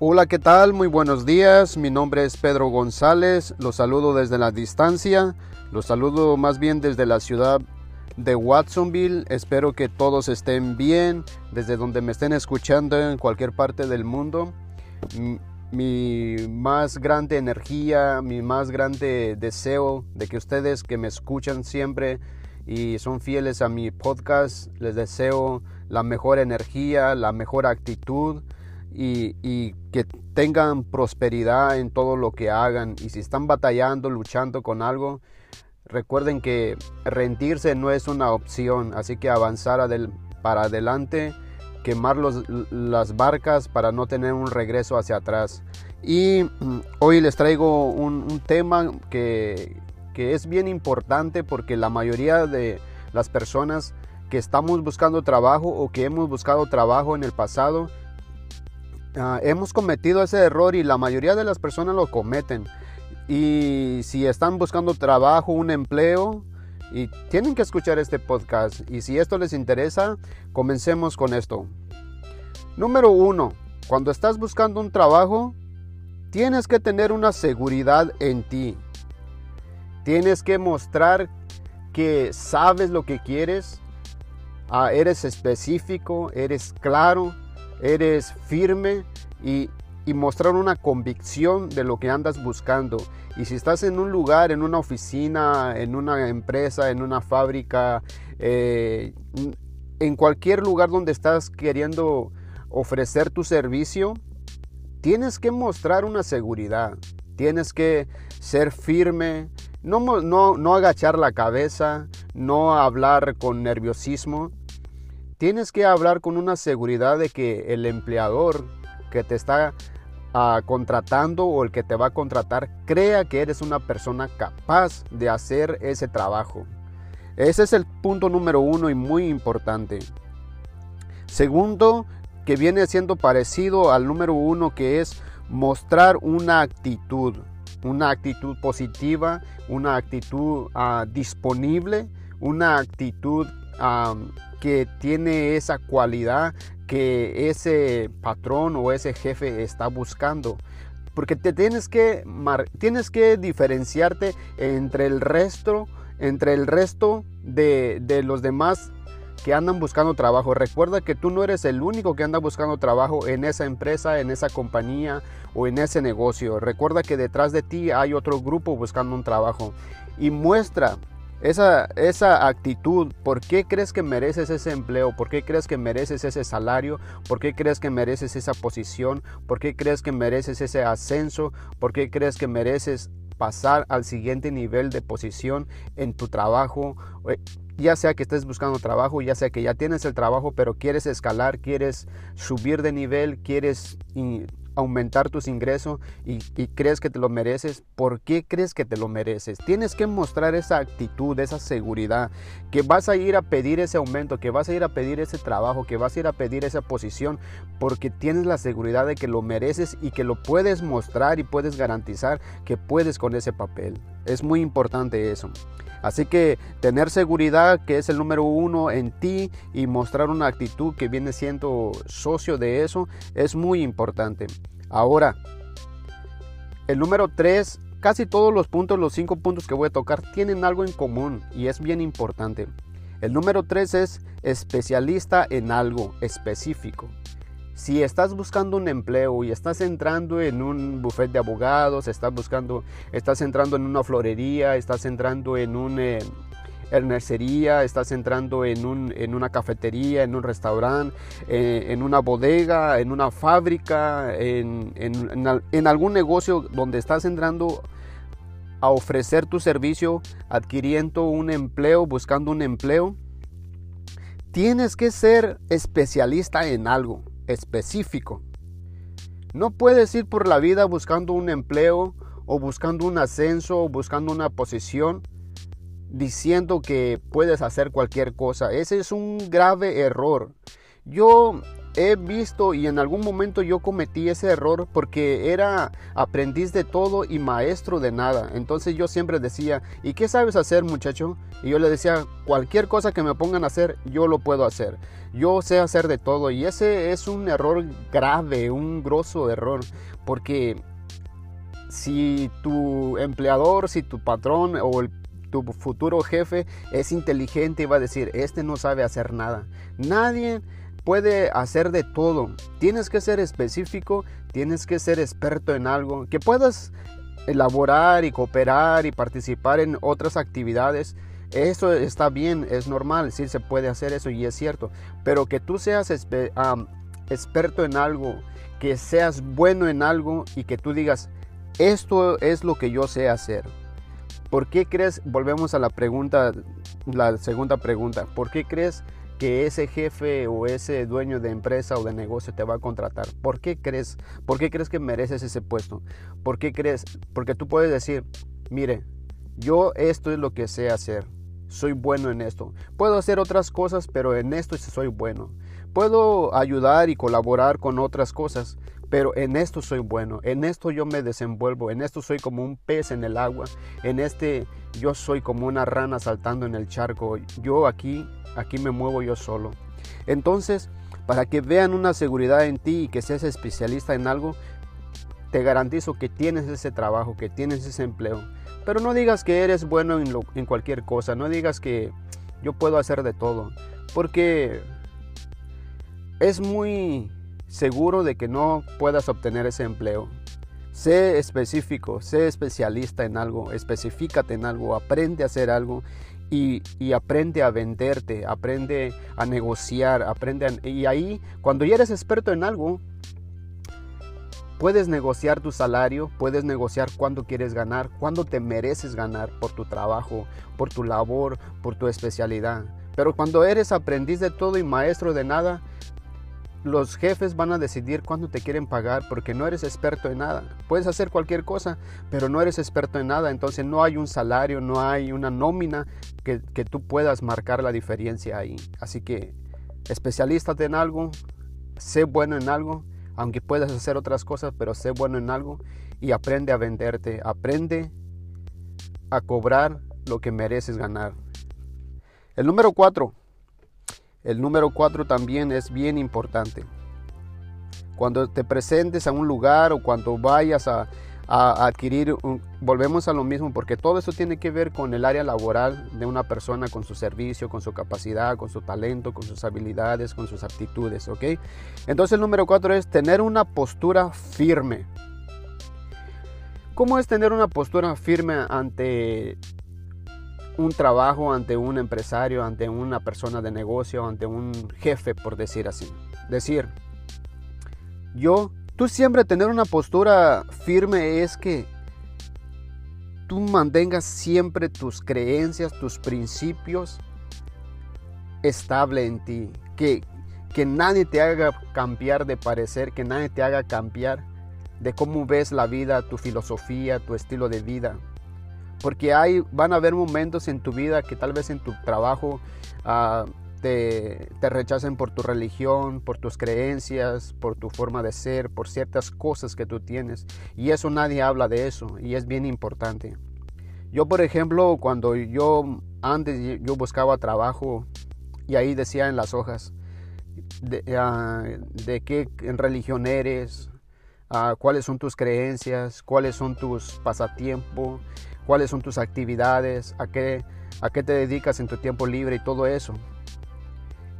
Hola, ¿qué tal? Muy buenos días. Mi nombre es Pedro González. Los saludo desde la distancia. Los saludo más bien desde la ciudad de Watsonville. Espero que todos estén bien desde donde me estén escuchando en cualquier parte del mundo. Mi más grande energía, mi más grande deseo de que ustedes que me escuchan siempre y son fieles a mi podcast, les deseo la mejor energía, la mejor actitud y, que tengan prosperidad en todo lo que hagan. Y si están batallando, luchando con algo, recuerden que rendirse no es una opción, así que avanzar para adelante, quemar las barcas para no tener un regreso hacia atrás. Y mm, hoy les traigo un, tema que, que es bien importante porque la mayoría de las personas que estamos buscando trabajo o que hemos buscado trabajo en el pasado Ah, hemos cometido ese error y la mayoría de las personas lo cometen. Y si están buscando trabajo, un empleo, y tienen que escuchar este podcast. Y si esto les interesa, comencemos con esto. Número uno, cuando estás buscando un trabajo, tienes que tener una seguridad en ti. Tienes que mostrar que sabes lo que quieres, ah, eres específico, eres claro eres firme y, mostrar una convicción de lo que andas buscando. Y si estás en un lugar, en una oficina, en una empresa, en una fábrica, eh, en cualquier lugar donde estás queriendo ofrecer tu servicio, tienes que mostrar una seguridad. Tienes que ser firme, no, no, no agachar la cabeza, no hablar con nerviosismo, tienes que hablar con una seguridad de que el empleador que te está ah, contratando o el que te va a contratar crea que eres una persona capaz de hacer ese trabajo. Ese es el punto número uno y muy importante. Segundo, que viene siendo parecido al número uno, que es mostrar una actitud, una actitud positiva, una actitud ah, disponible, una actitud que tiene esa cualidad que ese patrón o ese jefe está buscando. Porque te tienes que, tienes que diferenciarte entre el resto, entre el resto de, de los demás que andan buscando trabajo. Recuerda que tú no eres el único que anda buscando trabajo en esa empresa, en esa compañía o en ese negocio. Recuerda que detrás de ti hay otro grupo buscando un trabajo. Y muestra esa, esa actitud, ¿por qué crees que mereces ese empleo? ¿Por qué crees que mereces ese salario? ¿Por qué crees que mereces esa posición? ¿Por qué crees que mereces ese ascenso? ¿Por qué crees que mereces pasar al siguiente nivel de posición en tu trabajo? Eh, ya sea que estés buscando trabajo, ya sea que ya tienes el trabajo, pero quieres escalar, quieres subir de nivel, quieres aumentar tus ingresos y, crees que te lo mereces, ¿por qué crees que te lo mereces? Tienes que mostrar esa actitud, esa seguridad, que vas a ir a pedir ese aumento, que vas a ir a pedir ese trabajo, que vas a ir a pedir esa posición, porque tienes la seguridad de que lo mereces y que lo puedes mostrar y puedes garantizar que puedes con ese papel. Es muy importante eso. Así que tener seguridad, que es el número uno en ti, y mostrar una actitud que viene siendo socio de eso, es muy importante. Ahora, el número tres, casi todos los puntos, los cinco puntos que voy a tocar, tienen algo en común y es bien importante. El número tres es especialista en algo específico. Si estás buscando un empleo y estás entrando en un buffet de abogados, estás buscando, estás entrando en una florería, estás entrando en una eh, estás entrando en, un, en, una cafetería, en un restaurante, eh, en una bodega, en una fábrica, en, algún negocio donde estás entrando a ofrecer tu servicio, adquiriendo un empleo, buscando un empleo, tienes que ser especialista en algo específico. No puedes ir por la vida buscando un empleo o buscando un ascenso o buscando una posición diciendo que puedes hacer cualquier cosa. Ese es un grave error. Yo he visto y en algún momento yo cometí ese error porque era aprendiz de todo y maestro de nada. Entonces yo siempre decía, ¿y qué sabes hacer muchacho? Y yo le decía, cualquier cosa que me pongan a hacer, yo lo puedo hacer. Yo sé hacer de todo y ese es un error grave, un grosso error, porque si tu empleador, si tu patrón o tu futuro jefe es inteligente y va a decir, este no sabe hacer nada. Nadie puede hacer de todo. Tienes que ser específico, tienes que ser experto en algo, que puedas elaborar y cooperar y participar en otras actividades. Eso está bien, es normal, sí se puede hacer eso y es cierto. Pero que tú seas experto en algo, que seas bueno en algo y que tú digas, esto es lo que yo sé hacer. ¿Por qué crees? Volvemos a la pregunta, la segunda pregunta. ¿Por qué crees que ese jefe o ese dueño de empresa o de negocio te va a contratar. ¿Por qué crees? ¿Por qué crees que mereces ese puesto? ¿Por qué crees? Porque tú puedes decir, mire, yo esto es lo que sé hacer. Soy bueno en esto. Puedo hacer otras cosas, pero en esto soy bueno. Puedo ayudar y colaborar con otras cosas, pero en esto soy bueno, en esto yo me desenvuelvo, en esto soy como un pez en el agua, en este yo soy como una rana saltando en el charco, yo aquí aquí me muevo yo solo. Entonces, para que vean una seguridad en ti y que seas especialista en algo, te garantizo que tienes ese trabajo, que tienes ese empleo. Pero no digas que eres bueno en, en cualquier cosa, no digas que yo puedo hacer de todo, porque es muy seguro de que no puedas obtener ese empleo. Sé específico, sé especialista en algo, especificate en algo, aprende a hacer algo y, aprende a venderte, aprende a negociar, aprende y ahí cuando ya eres experto en algo, puedes negociar tu salario, puedes negociar cuánto quieres ganar, cuándo te mereces ganar por tu trabajo, por tu labor, por tu especialidad. Pero cuando eres aprendiz de todo y maestro de nada, los jefes van a decidir cuándo te quieren pagar porque no eres experto en nada. Puedes hacer cualquier cosa, pero no eres experto en nada. Entonces no hay un salario, no hay una nómina que, tú puedas marcar la diferencia ahí. Así que especialízate en algo, sé bueno en algo, aunque puedas hacer otras cosas, pero sé bueno en algo y aprende a venderte. Aprende a cobrar lo que mereces ganar. El número cuatro el número 4 también es bien importante. Cuando te presentes a un lugar o cuando vayas a, adquirir, volvemos a lo mismo, porque todo eso tiene que ver con el área laboral de una persona, con su servicio, con su capacidad, con su talento, con sus habilidades, con sus aptitudes, ¿ok? Entonces el número 4 es tener una postura firme. ¿Cómo es tener una postura firme ante un trabajo ante un empresario, ante una persona de negocio, ante un jefe, por decir así. Decir, yo, tú siempre tener una postura firme es que tú mantengas siempre tus creencias, tus principios estable en ti, que, que nadie te haga cambiar de parecer, que nadie te haga cambiar de cómo ves la vida, tu filosofía, tu estilo de vida. Porque hay, van a haber momentos en tu vida que tal vez en tu trabajo ah, te, te, rechacen por tu religión, por tus creencias, por tu forma de ser, por ciertas cosas que tú tienes. Y eso nadie habla de eso y es bien importante. Yo, por ejemplo, cuando yo antes yo buscaba trabajo y ahí decía en las hojas de, ah, de qué religión eres, ah, cuáles son tus creencias, cuáles son tus pasatiempos, cuáles son tus actividades, a qué, te dedicas en tu tiempo libre y todo eso.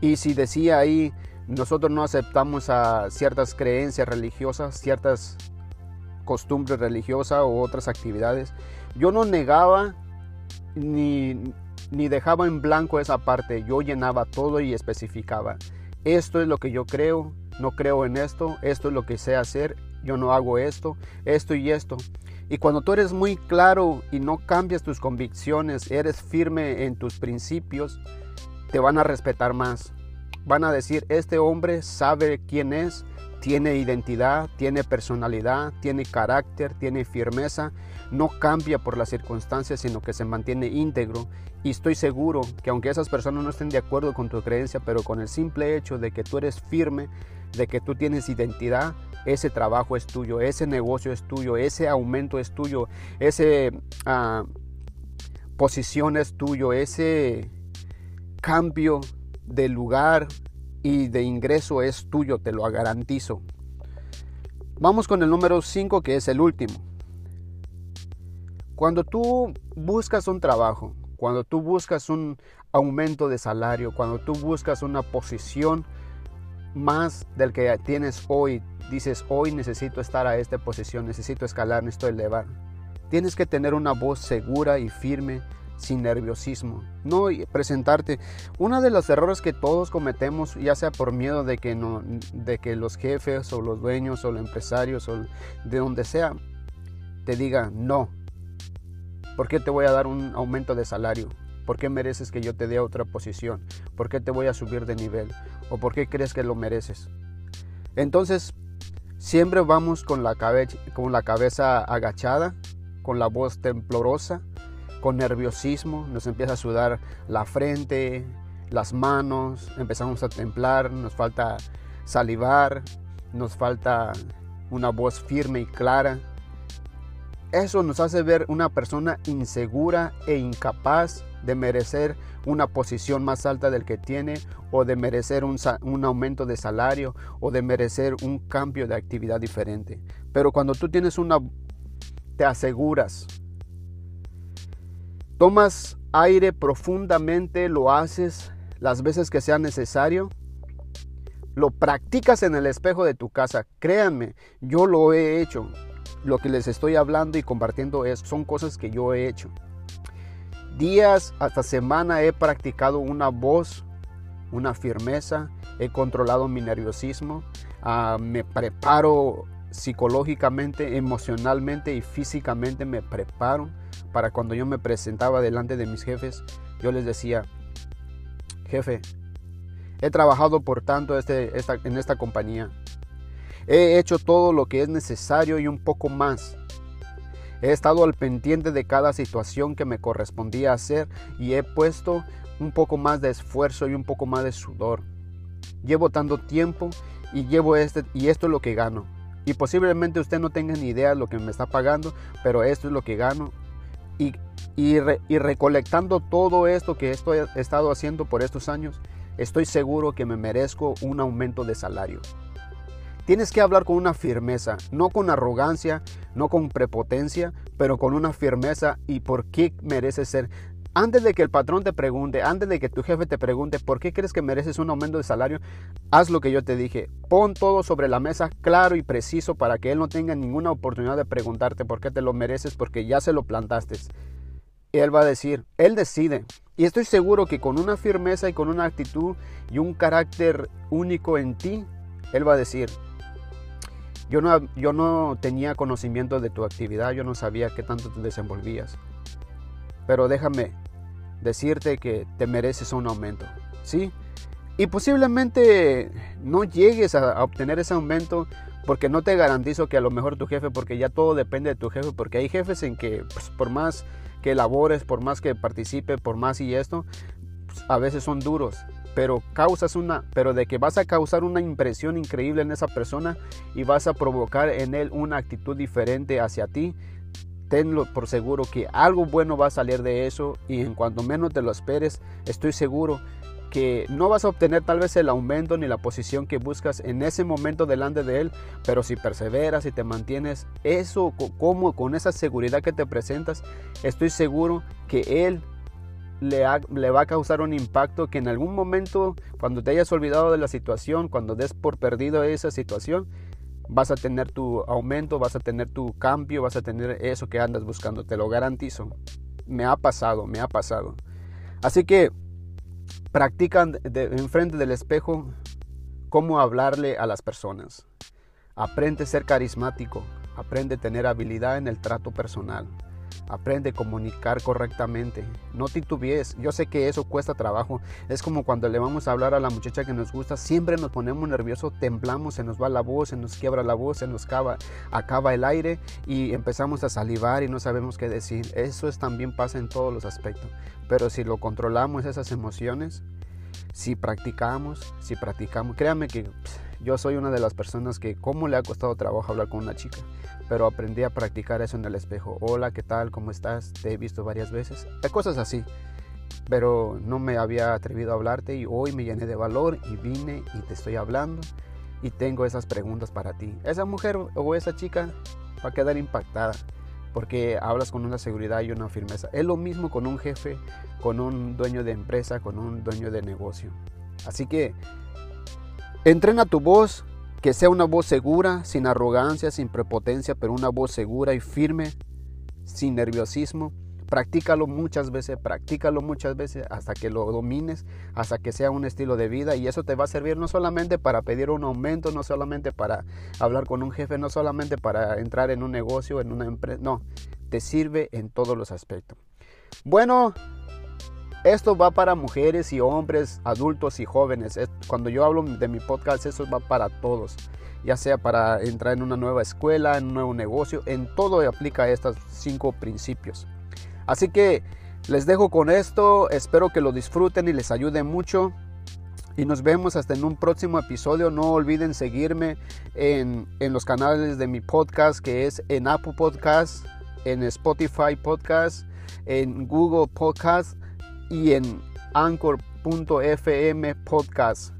Y si decía ahí, nosotros no aceptamos a ciertas creencias religiosas, ciertas costumbres religiosas o otras actividades, yo no negaba ni dejaba en blanco esa parte, yo llenaba todo y especificaba. Esto es lo que yo creo, no creo en esto, esto es lo que sé hacer, yo no hago esto, esto y esto. Y cuando tú eres muy claro y no cambias tus convicciones, eres firme en tus principios, te van a respetar más. Van a decir, este hombre sabe quién es, tiene identidad, tiene personalidad, tiene carácter, tiene firmeza, no cambia por las circunstancias, sino que se mantiene íntegro. Y estoy seguro que aunque esas personas no estén de acuerdo con tu creencia, pero con el simple hecho de que tú eres firme, de que tú tienes identidad, ese trabajo es tuyo, ese negocio es tuyo, ese aumento es tuyo, ese uh, posición es tuyo, ese cambio de lugar y de ingreso es tuyo, te lo garantizo. Vamos con el número 5 que es el último. Cuando tú buscas un trabajo, cuando tú buscas un aumento de salario, cuando tú buscas una posición más del que tienes hoy, dices, hoy necesito estar a esta posición, necesito escalar, necesito elevar. Tienes que tener una voz segura y firme, sin nerviosismo. No presentarte. Uno de los errores que todos cometemos, ya sea por miedo de que, no, de que los jefes o los dueños o los empresarios o de donde sea, te digan no. ¿Por qué te voy a dar un aumento de salario? ¿Por qué mereces que yo te dé otra posición? ¿Por qué te voy a subir de nivel? ¿O por qué crees que lo mereces? Entonces, siempre vamos con la, con la cabeza agachada, con la voz temblorosa, con nerviosismo, nos empieza a sudar la frente, las manos, empezamos a templar, nos falta salivar, nos falta una voz firme y clara. Eso nos hace ver una persona insegura e incapaz de merecer una posición más alta del que tiene o de merecer un, un, aumento de salario o de merecer un cambio de actividad diferente. Pero cuando tú tienes una, te aseguras Tomas aire profundamente, lo haces las veces que sea necesario. Lo practicas en el espejo de tu casa. Créanme, yo lo he hecho. Lo que les estoy hablando y compartiendo es, son cosas que yo he hecho. Días hasta semana he practicado una voz, una firmeza, he controlado mi nerviosismo, ah, me preparo psicológicamente, emocionalmente y físicamente me preparo para cuando yo me presentaba delante de mis jefes, yo les decía, jefe, he trabajado por tanto este, en esta compañía. He hecho todo lo que es necesario y un poco más. He estado al pendiente de cada situación que me correspondía hacer y he puesto un poco más de esfuerzo y un poco más de sudor. Llevo tanto tiempo y llevo este y esto es lo que gano. Y posiblemente usted no tenga ni idea de lo que me está pagando, pero esto es lo que gano y, y, recolectando todo esto que estoy, he estado haciendo por estos años, estoy seguro que me merezco un aumento de salario. Tienes que hablar con una firmeza, no con arrogancia, no con prepotencia, pero con una firmeza y por qué mereces ser. Antes de que el patrón te pregunte, antes de que tu jefe te pregunte por qué crees que mereces un aumento de salario, haz lo que yo te dije. Pon todo sobre la mesa claro y preciso para que él no tenga ninguna oportunidad de preguntarte por qué te lo mereces porque ya se lo plantaste. Él va a decir, él decide. Y estoy seguro que con una firmeza y con una actitud y un carácter único en ti, él va a decir, yo no, yo no tenía conocimiento de tu actividad, yo no sabía qué tanto te desenvolvías. Pero déjame decirte que te mereces un aumento, ¿sí? Y posiblemente no llegues a, obtener ese aumento porque no te garantizo que a lo mejor tu jefe, porque ya todo depende de tu jefe, porque hay jefes en que pues, por más que labores, por más que participe, por más y esto, pues, a veces son duros, pero causas una, pero de que vas a causar una impresión increíble en esa persona y vas a provocar en él una actitud diferente hacia ti, tenlo por seguro que algo bueno va a salir de eso y en cuanto menos te lo esperes, estoy seguro que no vas a obtener tal vez el aumento ni la posición que buscas en ese momento delante de él, pero si perseveras y te mantienes eso como con esa seguridad que te presentas, estoy seguro que él le, va a causar un impacto que en algún momento, cuando te hayas olvidado de la situación, cuando des por perdido esa situación, vas a tener tu aumento, vas a tener tu cambio, vas a tener eso que andas buscando, te lo garantizo. Me ha pasado, me ha pasado. Así que practican enfrente del espejo cómo hablarle a las personas. Aprende a ser carismático, aprende a tener habilidad en el trato personal. Aprende a comunicar correctamente. No titubees. Yo sé que eso cuesta trabajo. Es como cuando le vamos a hablar a la muchacha que nos gusta. Siempre nos ponemos nerviosos, temblamos, se nos va la voz, se nos quiebra la voz, se nos acaba, acaba el aire y empezamos a salivar y no sabemos qué decir. Eso es, también pasa en todos los aspectos. Pero si lo controlamos esas emociones, si practicamos, si practicamos, créame que Yo soy una de las personas que cómo le ha costado trabajo hablar con una chica, pero aprendí a practicar eso en el espejo. Hola, ¿qué tal? ¿Cómo estás? Te he visto varias veces. Cosas así. Pero no me había atrevido a hablarte y hoy me llené de valor y vine y te estoy hablando y tengo esas preguntas para ti. Esa mujer o esa chica va a quedar impactada porque hablas con una seguridad y una firmeza. Es lo mismo con un jefe, con un dueño de empresa, con un dueño de negocio. Así que Entrena tu voz, que sea una voz segura, sin arrogancia, sin prepotencia, pero una voz segura y firme, sin nerviosismo. Practícalo muchas veces, practícalo muchas veces hasta que lo domines, hasta que sea un estilo de vida y eso te va a servir no solamente para pedir un aumento, no solamente para hablar con un jefe, no solamente para entrar en un negocio, en una empresa, no, te sirve en todos los aspectos. Bueno, esto va para mujeres y hombres, adultos y jóvenes. Cuando yo hablo de mi podcast, eso va para todos. Ya sea para entrar en una nueva escuela, en un nuevo negocio, en todo aplica estos cinco principios. Así que les dejo con esto. Espero que lo disfruten y les ayude mucho. Y nos vemos hasta en un próximo episodio. No olviden seguirme en, en los canales de mi podcast, que es en Apple Podcast, en Spotify Podcast, en Google Podcast y en anchor.fm podcast.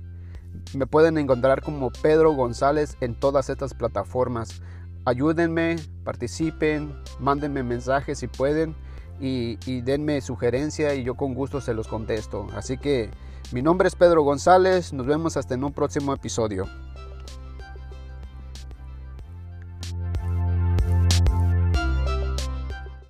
Me pueden encontrar como Pedro González en todas estas plataformas. Ayúdenme, participen, mándenme mensajes si pueden y, y denme sugerencia y yo con gusto se los contesto. Así que mi nombre es Pedro González, nos vemos hasta en un próximo episodio.